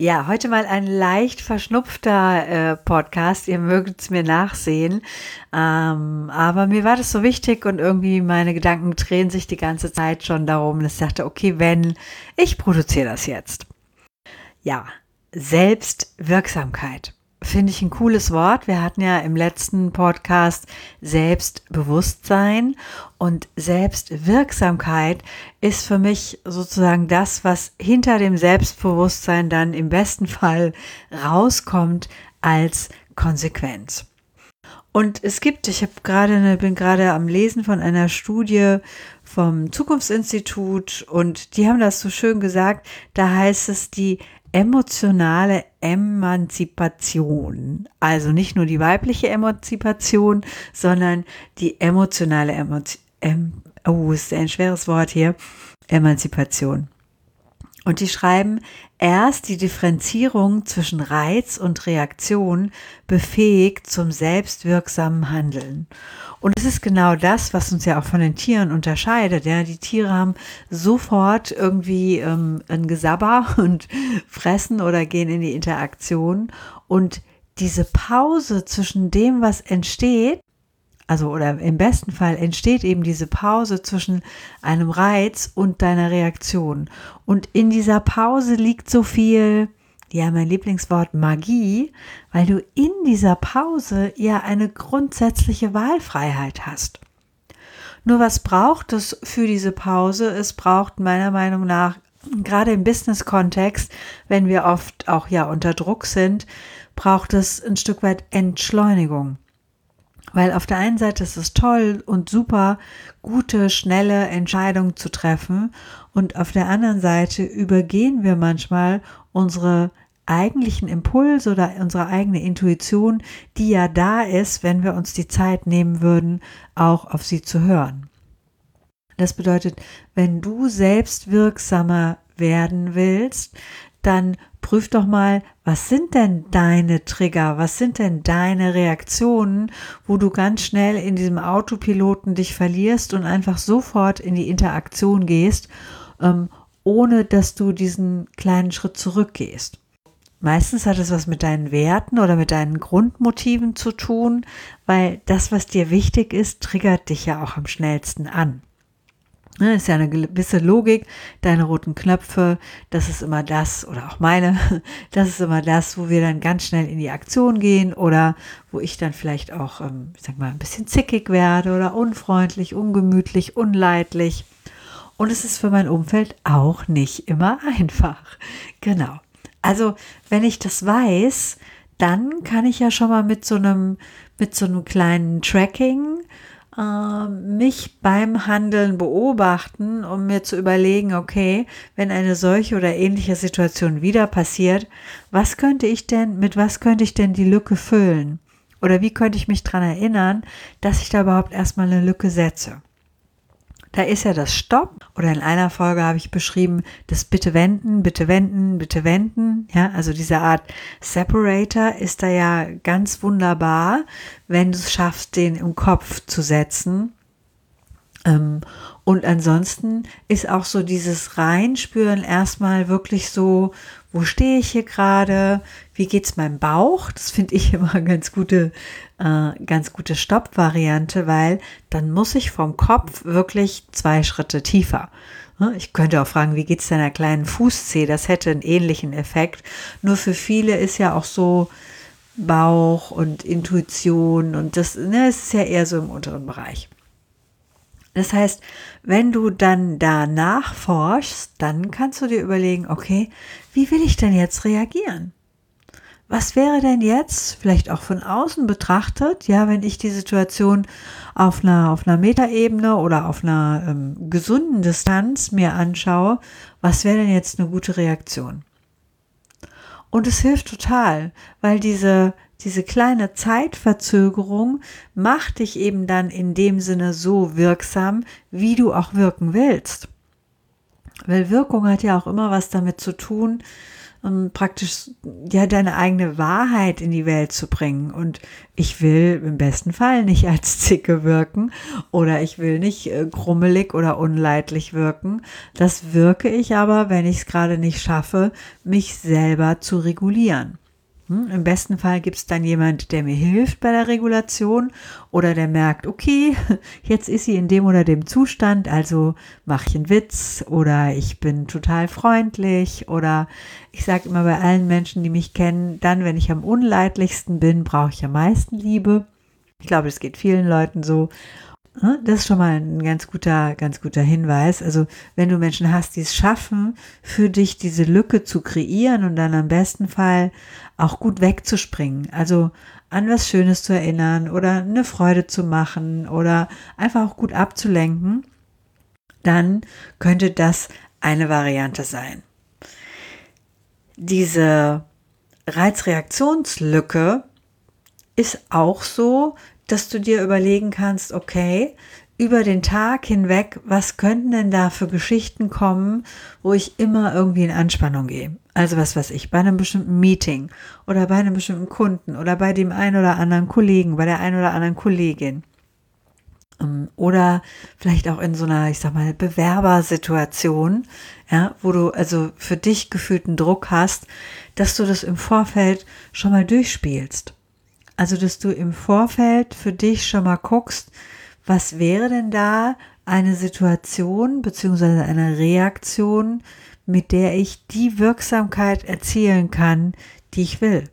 Ja, heute mal ein leicht verschnupfter äh, Podcast. Ihr mögt es mir nachsehen. Ähm, aber mir war das so wichtig und irgendwie meine Gedanken drehen sich die ganze Zeit schon darum, dass ich dachte, okay, wenn, ich produziere das jetzt. Ja, Selbstwirksamkeit finde ich ein cooles Wort. Wir hatten ja im letzten Podcast Selbstbewusstsein und Selbstwirksamkeit ist für mich sozusagen das, was hinter dem Selbstbewusstsein dann im besten Fall rauskommt als Konsequenz. Und es gibt, ich habe gerade bin gerade am Lesen von einer Studie vom Zukunftsinstitut und die haben das so schön gesagt, da heißt es, die emotionale Emanzipation. Also nicht nur die weibliche Emanzipation, sondern die emotionale Emanzipation. Oh, ist ein schweres Wort hier. Emanzipation. Und die schreiben, erst die Differenzierung zwischen Reiz und Reaktion befähigt zum selbstwirksamen Handeln. Und es ist genau das, was uns ja auch von den Tieren unterscheidet. Ja, die Tiere haben sofort irgendwie ähm, ein Gesabber und fressen oder gehen in die Interaktion. Und diese Pause zwischen dem, was entsteht, also oder im besten Fall entsteht eben diese Pause zwischen einem Reiz und deiner Reaktion. Und in dieser Pause liegt so viel, ja, mein Lieblingswort Magie, weil du in dieser Pause ja eine grundsätzliche Wahlfreiheit hast. Nur was braucht es für diese Pause? Es braucht meiner Meinung nach, gerade im Business-Kontext, wenn wir oft auch ja unter Druck sind, braucht es ein Stück weit Entschleunigung. Weil auf der einen Seite ist es toll und super, gute, schnelle Entscheidungen zu treffen. Und auf der anderen Seite übergehen wir manchmal unsere eigentlichen Impulse oder unsere eigene Intuition, die ja da ist, wenn wir uns die Zeit nehmen würden, auch auf sie zu hören. Das bedeutet, wenn du selbst wirksamer werden willst, dann prüf doch mal, was sind denn deine Trigger, was sind denn deine Reaktionen, wo du ganz schnell in diesem Autopiloten dich verlierst und einfach sofort in die Interaktion gehst, ähm, ohne dass du diesen kleinen Schritt zurückgehst. Meistens hat es was mit deinen Werten oder mit deinen Grundmotiven zu tun, weil das, was dir wichtig ist, triggert dich ja auch am schnellsten an. Ne, ist ja eine gewisse Logik. Deine roten Knöpfe, das ist immer das, oder auch meine, das ist immer das, wo wir dann ganz schnell in die Aktion gehen oder wo ich dann vielleicht auch, ähm, ich sag mal, ein bisschen zickig werde oder unfreundlich, ungemütlich, unleidlich. Und es ist für mein Umfeld auch nicht immer einfach. Genau. Also, wenn ich das weiß, dann kann ich ja schon mal mit so einem, mit so einem kleinen Tracking äh, mich beim Handeln beobachten, um mir zu überlegen, okay, wenn eine solche oder ähnliche Situation wieder passiert, was könnte ich denn, mit was könnte ich denn die Lücke füllen? Oder wie könnte ich mich daran erinnern, dass ich da überhaupt erstmal eine Lücke setze? Da ist ja das Stopp oder in einer Folge habe ich beschrieben, das bitte wenden, bitte wenden, bitte wenden. Ja, also diese Art Separator ist da ja ganz wunderbar, wenn du es schaffst, den im Kopf zu setzen. Ähm, und ansonsten ist auch so dieses Reinspüren erstmal wirklich so, wo stehe ich hier gerade, wie geht's meinem Bauch? Das finde ich immer ganz gute, äh, ganz gute Stopp-Variante, weil dann muss ich vom Kopf wirklich zwei Schritte tiefer. Ich könnte auch fragen, wie geht's deiner kleinen Fußzehe? Das hätte einen ähnlichen Effekt. Nur für viele ist ja auch so Bauch und Intuition und das, ne, ist ja eher so im unteren Bereich. Das heißt, wenn du dann da nachforschst, dann kannst du dir überlegen, okay, wie will ich denn jetzt reagieren? Was wäre denn jetzt, vielleicht auch von außen betrachtet, ja, wenn ich die Situation auf einer, auf einer Metaebene oder auf einer ähm, gesunden Distanz mir anschaue, was wäre denn jetzt eine gute Reaktion? Und es hilft total, weil diese, diese kleine Zeitverzögerung macht dich eben dann in dem Sinne so wirksam, wie du auch wirken willst. Weil Wirkung hat ja auch immer was damit zu tun, um praktisch ja deine eigene Wahrheit in die Welt zu bringen. Und ich will im besten Fall nicht als Zicke wirken oder ich will nicht äh, grummelig oder unleidlich wirken. Das wirke ich aber, wenn ich es gerade nicht schaffe, mich selber zu regulieren. Hm? Im besten Fall gibt es dann jemand, der mir hilft bei der Regulation oder der merkt, okay, jetzt ist sie in dem oder dem Zustand, also mache ich einen Witz oder ich bin total freundlich oder ich sage immer bei allen Menschen, die mich kennen, dann, wenn ich am unleidlichsten bin, brauche ich am meisten Liebe. Ich glaube, es geht vielen Leuten so. Ne? Das ist schon mal ein ganz guter, ganz guter Hinweis. Also wenn du Menschen hast, die es schaffen, für dich diese Lücke zu kreieren und dann am besten Fall auch gut wegzuspringen. Also an was Schönes zu erinnern oder eine Freude zu machen oder einfach auch gut abzulenken, dann könnte das eine Variante sein. Diese Reizreaktionslücke ist auch so, dass du dir überlegen kannst, okay, über den Tag hinweg, was könnten denn da für Geschichten kommen, wo ich immer irgendwie in Anspannung gehe? Also was weiß ich, bei einem bestimmten Meeting oder bei einem bestimmten Kunden oder bei dem einen oder anderen Kollegen, bei der einen oder anderen Kollegin. Ähm, oder vielleicht auch in so einer, ich sag mal, Bewerbersituation, ja, wo du also für dich gefühlten Druck hast, dass du das im Vorfeld schon mal durchspielst. Also, dass du im Vorfeld für dich schon mal guckst, was wäre denn da eine Situation beziehungsweise eine Reaktion, mit der ich die Wirksamkeit erzielen kann, die ich will.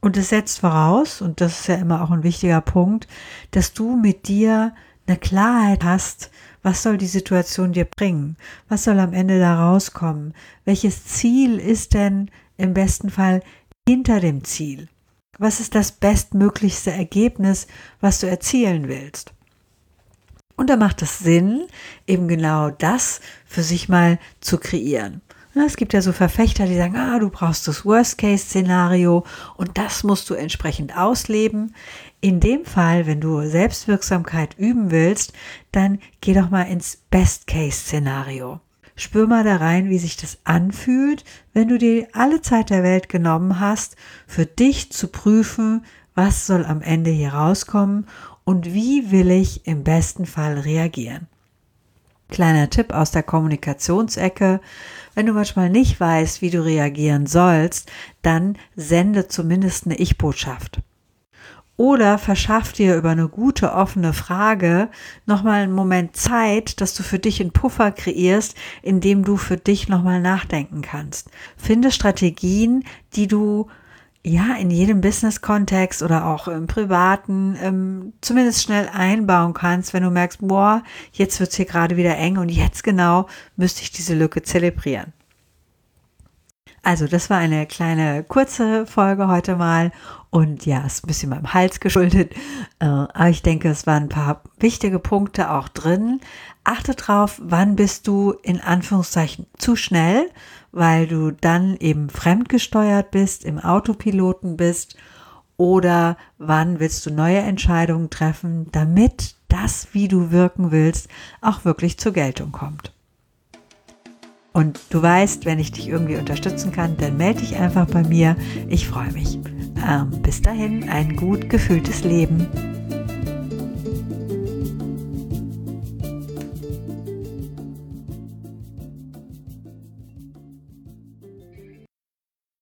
Und es setzt voraus, und das ist ja immer auch ein wichtiger Punkt, dass du mit dir eine Klarheit hast, was soll die Situation dir bringen? Was soll am Ende da rauskommen? Welches Ziel ist denn im besten Fall hinter dem Ziel? Was ist das bestmöglichste Ergebnis, was du erzielen willst? Und da macht es Sinn, eben genau das für sich mal zu kreieren. Es gibt ja so Verfechter, die sagen, ah, du brauchst das Worst-Case-Szenario und das musst du entsprechend ausleben. In dem Fall, wenn du Selbstwirksamkeit üben willst, dann geh doch mal ins Best-Case-Szenario. Spür mal da rein, wie sich das anfühlt, wenn du dir alle Zeit der Welt genommen hast, für dich zu prüfen, was soll am Ende hier rauskommen und wie will ich im besten Fall reagieren. Kleiner Tipp aus der Kommunikationsecke. Wenn du manchmal nicht weißt, wie du reagieren sollst, dann sende zumindest eine Ich-Botschaft. Oder verschaff dir über eine gute offene Frage nochmal einen Moment Zeit, dass du für dich einen Puffer kreierst, in dem du für dich nochmal nachdenken kannst. Finde Strategien, die du ja in jedem Business-Kontext oder auch im privaten ähm, zumindest schnell einbauen kannst, wenn du merkst, boah, jetzt wird's hier gerade wieder eng und jetzt genau müsste ich diese Lücke zelebrieren. Also, das war eine kleine kurze Folge heute mal und ja, ist ein bisschen meinem Hals geschuldet. Äh, aber ich denke, es waren ein paar wichtige Punkte auch drin. Achte drauf, wann bist du in Anführungszeichen zu schnell, weil du dann eben fremdgesteuert bist, im Autopiloten bist oder wann willst du neue Entscheidungen treffen, damit das, wie du wirken willst, auch wirklich zur Geltung kommt. Und du weißt, wenn ich dich irgendwie unterstützen kann, dann melde dich einfach bei mir. Ich freue mich. Ähm, bis dahin, ein gut gefühltes Leben.